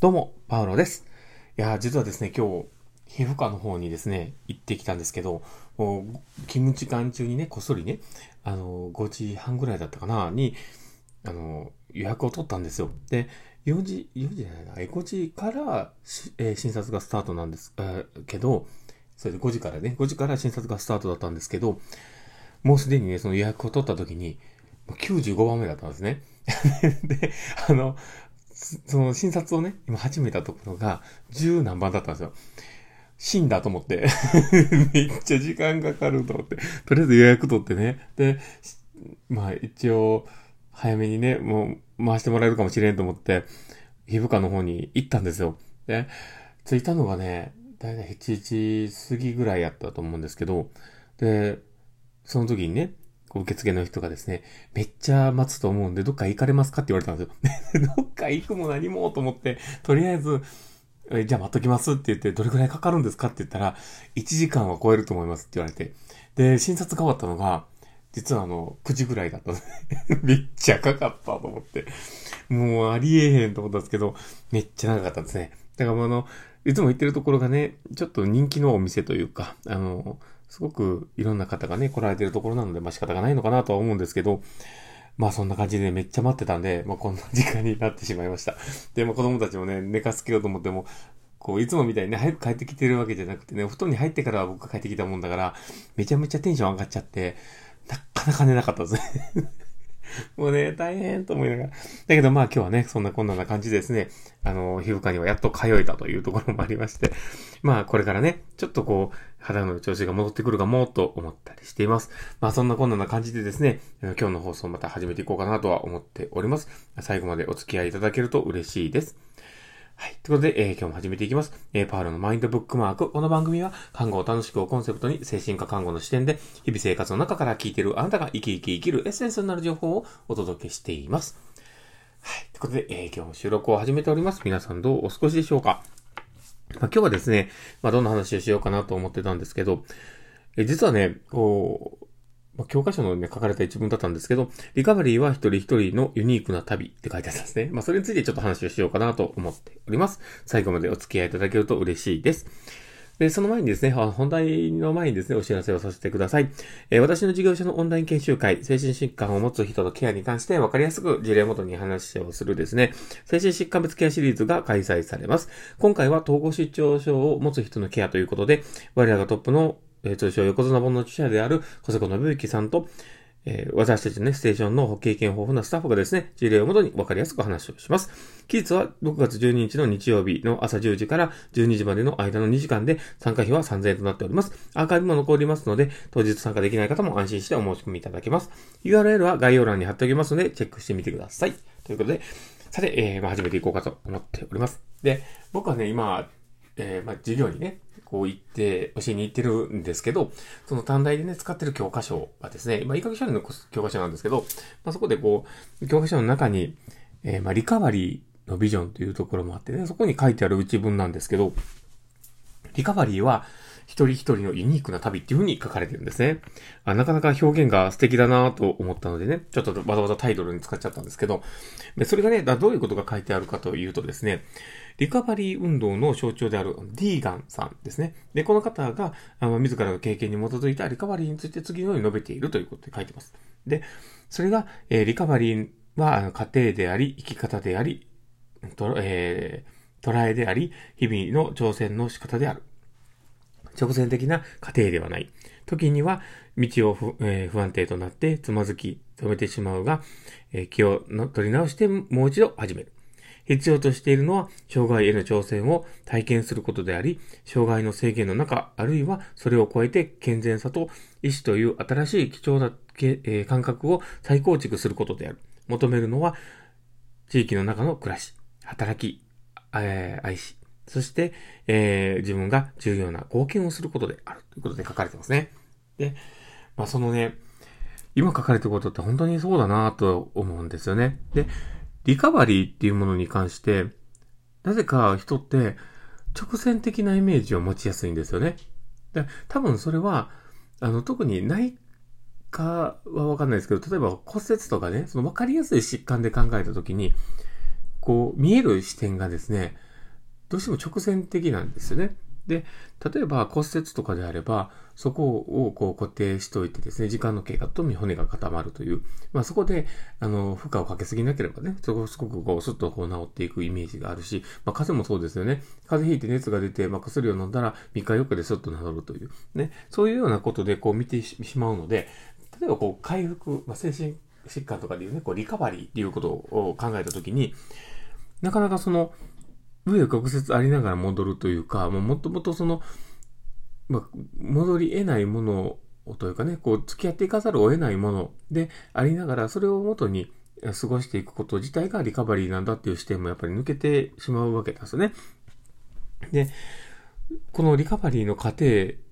どうも、パウロです。いや、実はですね、今日、皮膚科の方にですね、行ってきたんですけど、もう、勤務時間中にね、こっそりね、あの、5時半ぐらいだったかな、に、あの、予約を取ったんですよ。で、4時、4時じゃないな、5時から、えー診察がスタートなんです、えーけど、それで5時からね、5時から診察がスタートだったんですけど、もうすでにね、その予約を取った時に、95番目だったんですね。で、あの、その診察をね、今始めたところが、十何番だったんですよ。死んだと思って。めっちゃ時間かかると思って。とりあえず予約取ってね。で、まあ一応、早めにね、もう回してもらえるかもしれんと思って、皮膚科の方に行ったんですよ。で、着いたのがね、だいたい7時過ぎぐらいやったと思うんですけど、で、その時にね、受付の人がですね、めっちゃ待つと思うんで、どっか行かれますかって言われたんですよ。どっか行くも何もと思って、とりあえず、えじゃあ待っときますって言って、どれくらいかかるんですかって言ったら、1時間は超えると思いますって言われて。で、診察が終わったのが、実はあの、9時ぐらいだったんで。めっちゃかかったと思って。もうありえへんと思ったんですけど、めっちゃ長かったんですね。だからあの、いつも行ってるところがね、ちょっと人気のお店というか、あの、すごくいろんな方がね、来られてるところなので、まあ仕方がないのかなとは思うんですけど、まあそんな感じでめっちゃ待ってたんで、まあこんな時間になってしまいました。で、も子供たちもね、寝かすけようと思っても、こう、いつもみたいにね、早く帰ってきてるわけじゃなくてね、お布団に入ってからは僕が帰ってきたもんだから、めちゃめちゃテンション上がっちゃって、なかなか寝なかったですね。もうね、大変と思いながら。だけどまあ今日はね、そんなこんな感じですね、あの、皮膚科にはやっと通えたというところもありまして、まあこれからね、ちょっとこう、肌の調子が戻ってくるかもと思ったりしています。まあそんなこんな感じでですね、今日の放送また始めていこうかなとは思っております。最後までお付き合いいただけると嬉しいです。はい。ということで、えー今日も始めていきます。えーパールのマインドブックマーク。この番組は、看護を楽しくをコンセプトに、精神科看護の視点で、日々生活の中から聞いているあなたが生き生き生きるエッセンスになる情報をお届けしています。はい。ということで、えー今日も収録を始めております。皆さんどうお過ごしでしょうか？まあ、今日はですね、まあ、どんな話をしようかなと思ってたんですけど、え実はね、こう、まあ、教科書のね、書かれた一文だったんですけど、リカバリーは一人一人のユニークな旅って書いてあったんですね。まあ、それについてちょっと話をしようかなと思っております。最後までお付き合いいただけると嬉しいです。で、その前にですね、本題の前にですね、お知らせをさせてください。えー私の事業所のオンライン研修会、精神疾患を持つ人のケアに関して分かりやすく事例をもとに話をするですね、精神疾患別ケアシリーズが開催されます。今回は統合失調症を持つ人のケアということで、我らがトップの、えー通称横綱本の著者である小瀬子信之さんと、えー私たちのね、ステーションの経験豊富なスタッフがですね、事例をもとに分かりやすく話をします。期日は6月12日の日曜日の朝10時から12時までの間の2時間で参加費は3000円となっております。アーカイブも残りますので、当日参加できない方も安心してお申し込みいただけます。URL は概要欄に貼っておきますので、チェックしてみてください。ということで、さて、えーまあ、始めていこうかと思っております。で、僕はね、今、えーまあ、授業にね、こう行って、教えに行ってるんですけど、その短大でね、使ってる教科書がですね、まあ、医学書類の教科書なんですけど、まあ、そこでこう、教科書の中に、えーまあ、リカバリーのビジョンというところもあってね、そこに書いてある内文なんですけど、リカバリーは一人一人のユニークな旅っていう風に書かれてるんですね。あなかなか表現が素敵だなと思ったのでね、ちょっとわざわざタイトルに使っちゃったんですけど、でそれがね、どういうことが書いてあるかというとですね、リカバリー運動の象徴であるディーガンさんですね。で、この方が、あの自らの経験に基づいたリカバリーについて次のように述べているということで書いてます。で、それが、えーリカバリーはあの家庭であり、生き方であり、とえー捉えであり、日々の挑戦の仕方である。直線的な過程ではない。時には道を不,、えー不安定となってつまずき止めてしまうが、えー気を取り直してもう一度始める。必要としているのは、障害への挑戦を体験することであり、障害の制限の中、あるいはそれを超えて健全さと意志という新しい貴重な、え感覚を再構築することである。求めるのは、地域の中の暮らし、働き、え愛し、そして、えー自分が重要な貢献をすることであるということで書かれてますね。で、まあそのね、今書かれてることって本当にそうだなと思うんですよね。で、リカバリーっていうものに関して、なぜか人って直線的なイメージを持ちやすいんですよね。で多分それは、あの、特に内科はわかんないですけど、例えば骨折とかね、そのわかりやすい疾患で考えたときに、こう、見える視点がですね、どうしても直線的なんですよね。で、例えば骨折とかであれば、そこをこう固定しておいてですね、時間の経過と骨が固まるという、まあそこで、あの、負荷をかけすぎなければね、そこをすごくこう、スッとこう治っていくイメージがあるし、まあ風邪もそうですよね。風邪ひいて熱が出て、まあ薬を飲んだら3日4日でスッと治るという、ね、そういうようなことでこう見てしまうので、例えばこう回復、まあ精神疾患とかでいうね、こうリカバリーっていうことを考えたときに、なかなかその、上を曲折ありながら戻るというか、もともとその、まあ、戻り得ないものをというかね、こう付き合っていかざるを得ないものでありながら、それをもとに過ごしていくこと自体がリカバリーなんだっていう視点もやっぱり抜けてしまうわけですね。で、このリカバリーの過程っ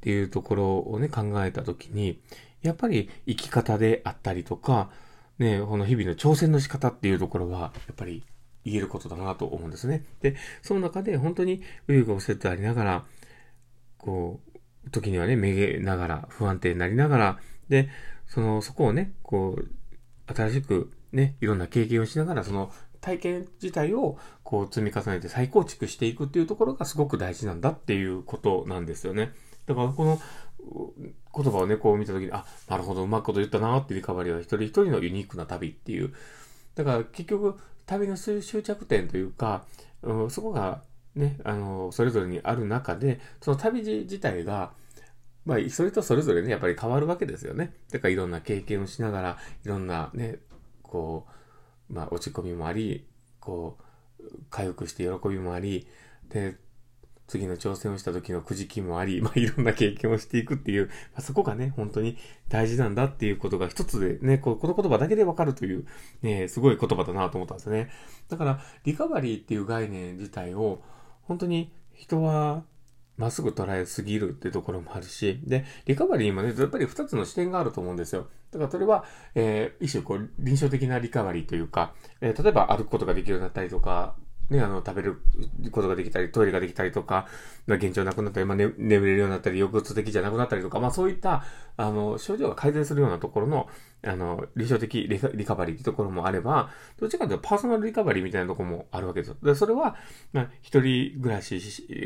ていうところをね、考えたときに、やっぱり生き方であったりとか、ね、この日々の挑戦の仕方っていうところは、やっぱり言えることだなと思うんですね。で、その中で本当に右翼をセットありながら、こう、時にはね、めげながら、不安定になりながら、で、その、そこをね、こう、新しくね、いろんな経験をしながら、その体験自体をこう積み重ねて再構築していくっていうところがすごく大事なんだっていうことなんですよね。だからこの言葉をね、こう見たときに、あ、なるほど、うまいこと言ったなってリカバリーは一人一人のユニークな旅っていう。だから結局、旅の終着点というか、うん、そこがね、あの、それぞれにある中で、その旅自体が、まあ、それとそれぞれね、やっぱり変わるわけですよね。だからいろんな経験をしながら、いろんなね、こう、まあ、落ち込みもあり、こう、回復して喜びもあり、で、次の挑戦をした時のくじきもあり、まあ、いろんな経験をしていくっていう、まあ、そこがね、本当に大事なんだっていうことが一つでね、この言葉だけでわかるという、ね、すごい言葉だなと思ったんですね。だから、リカバリーっていう概念自体を、本当に人はまっすぐ捉えすぎるっていうところもあるし、で、リカバリーもね、やっぱり二つの視点があると思うんですよ。だからそれは、えー、一種こう、臨床的なリカバリーというか、えー、例えば歩くことができるようになったりとか、ね、あの、食べることができたり、トイレができたりとかま、現状なくなったり、まあ、ね、眠れるようになったり、抑うつ的じゃなくなったりとか、まあ、そういった、あの、症状が改善するようなところの、あの、臨床的リカバリーってところもあれば、どっちかというとパーソナルリカバリーみたいなところもあるわけですよ。で、それは、まあ、一人暮らし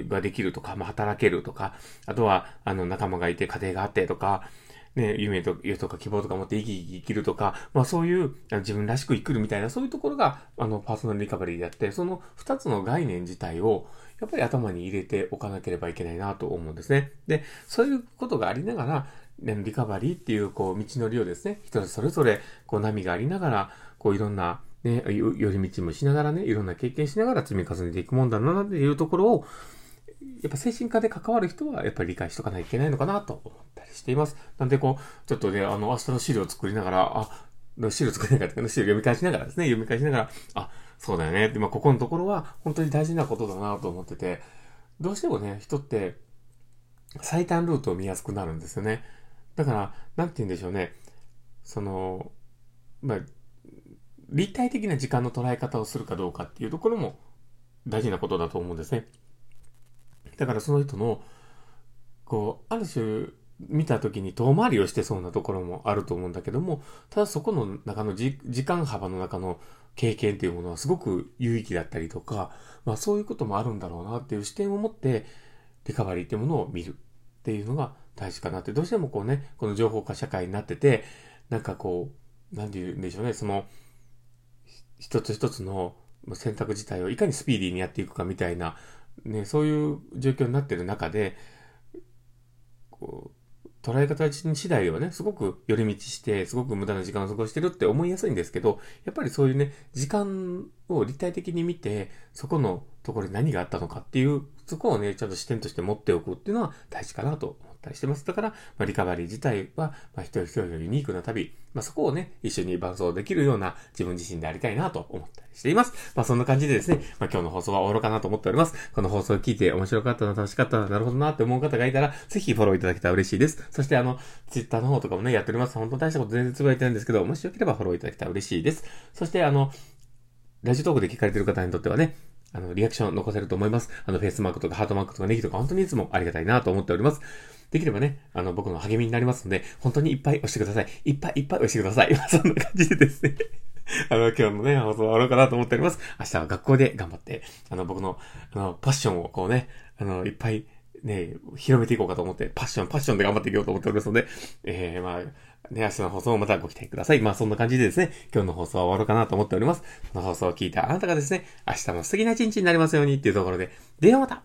ができるとか、まあ、働けるとか、あとは、あの、仲間がいて、家庭があってとか、ね、夢と、夢とか希望とか持って生き生き生きるとか、まあそういう自分らしく生きるみたいな、そういうところが、あの、パーソナルリカバリーであって、その二つの概念自体を、やっぱり頭に入れておかなければいけないなと思うんですね。で、そういうことがありながら、リカバリーっていう、こう、道のりをですね、人それぞれ、こう、波がありながら、こう、いろんな、ね、寄り道もしながらね、いろんな経験しながら積み重ねていくもんだな、っていうところを、やっぱ精神科で関わる人はやっぱり理解しとかないといけないのかなと思ったりしています。なんでこう、ちょっとね、あの、明日の資料を作りながら、あ、資料作りながら、資料読み返しながらですね、読み返しながら、あ、そうだよね。で、まあ、ここのところは本当に大事なことだなと思ってて、どうしてもね、人って最短ルートを見やすくなるんですよね。だから、なんて言うんでしょうね。その、まあ、立体的な時間の捉え方をするかどうかっていうところも大事なことだと思うんですね。だからその人の、こう、ある種、見た時に遠回りをしてそうなところもあると思うんだけども、ただそこの中の時間幅の中の経験っていうものはすごく有意義だったりとか、まあそういうこともあるんだろうなっていう視点を持って、リカバリーっていうものを見るっていうのが大事かなって、どうしてもこうね、この情報化社会になってて、なんかこう、なんて言うんでしょうね、その、一つ一つの選択自体をいかにスピーディーにやっていくかみたいな、ね、そういう状況になってる中で、こう、捉え方次第ではね、すごく寄り道して、すごく無駄な時間を過ごしてるって思いやすいんですけど、やっぱりそういうね、時間を立体的に見て、そこのところに何があったのかっていう、そこをね、ちゃんと視点として持っておくっていうのは大事かなと思ったりしてます。だから、まあ、リカバリー自体は、まあ、一人一人のユニークな旅、まあ、そこをね、一緒に伴走できるような自分自身でありたいなと思ったりしています。まあ、そんな感じでですね、まあ、今日の放送は終わろうかなと思っております。この放送を聞いて面白かったな、楽しかったな、なるほどなって思う方がいたら、ぜひフォローいただけたら嬉しいです。そしてあの、ツイッターの方とかもね、やっております。本当大したこと全然つぶやいてないんですけど、もしよければフォローいただけたら嬉しいです。そしてあの、ラジオトークで聞かれてる方にとってはね、あの、リアクション残せると思います。あの、フェイスマークとかハートマークとかネギとか本当にいつもありがたいなと思っております。できればね、あの、僕の励みになりますので、本当にいっぱい押してください。いっぱいいっぱい押してください。そんな感じでですね あの、今日のね、放送終わろうかなと思っております。明日は学校で頑張って、あの、僕の、あの、パッションをこうね、あの、いっぱいね、広めていこうかと思って、パッション、パッションで頑張っていこうと思っておりますので、えー、まあ、ね、明日の放送もまたご期待ください。まあそんな感じでですね、今日の放送は終わろうかなと思っております。この放送を聞いたあなたがですね、明日も素敵な一日になりますようにっていうところで、ではまた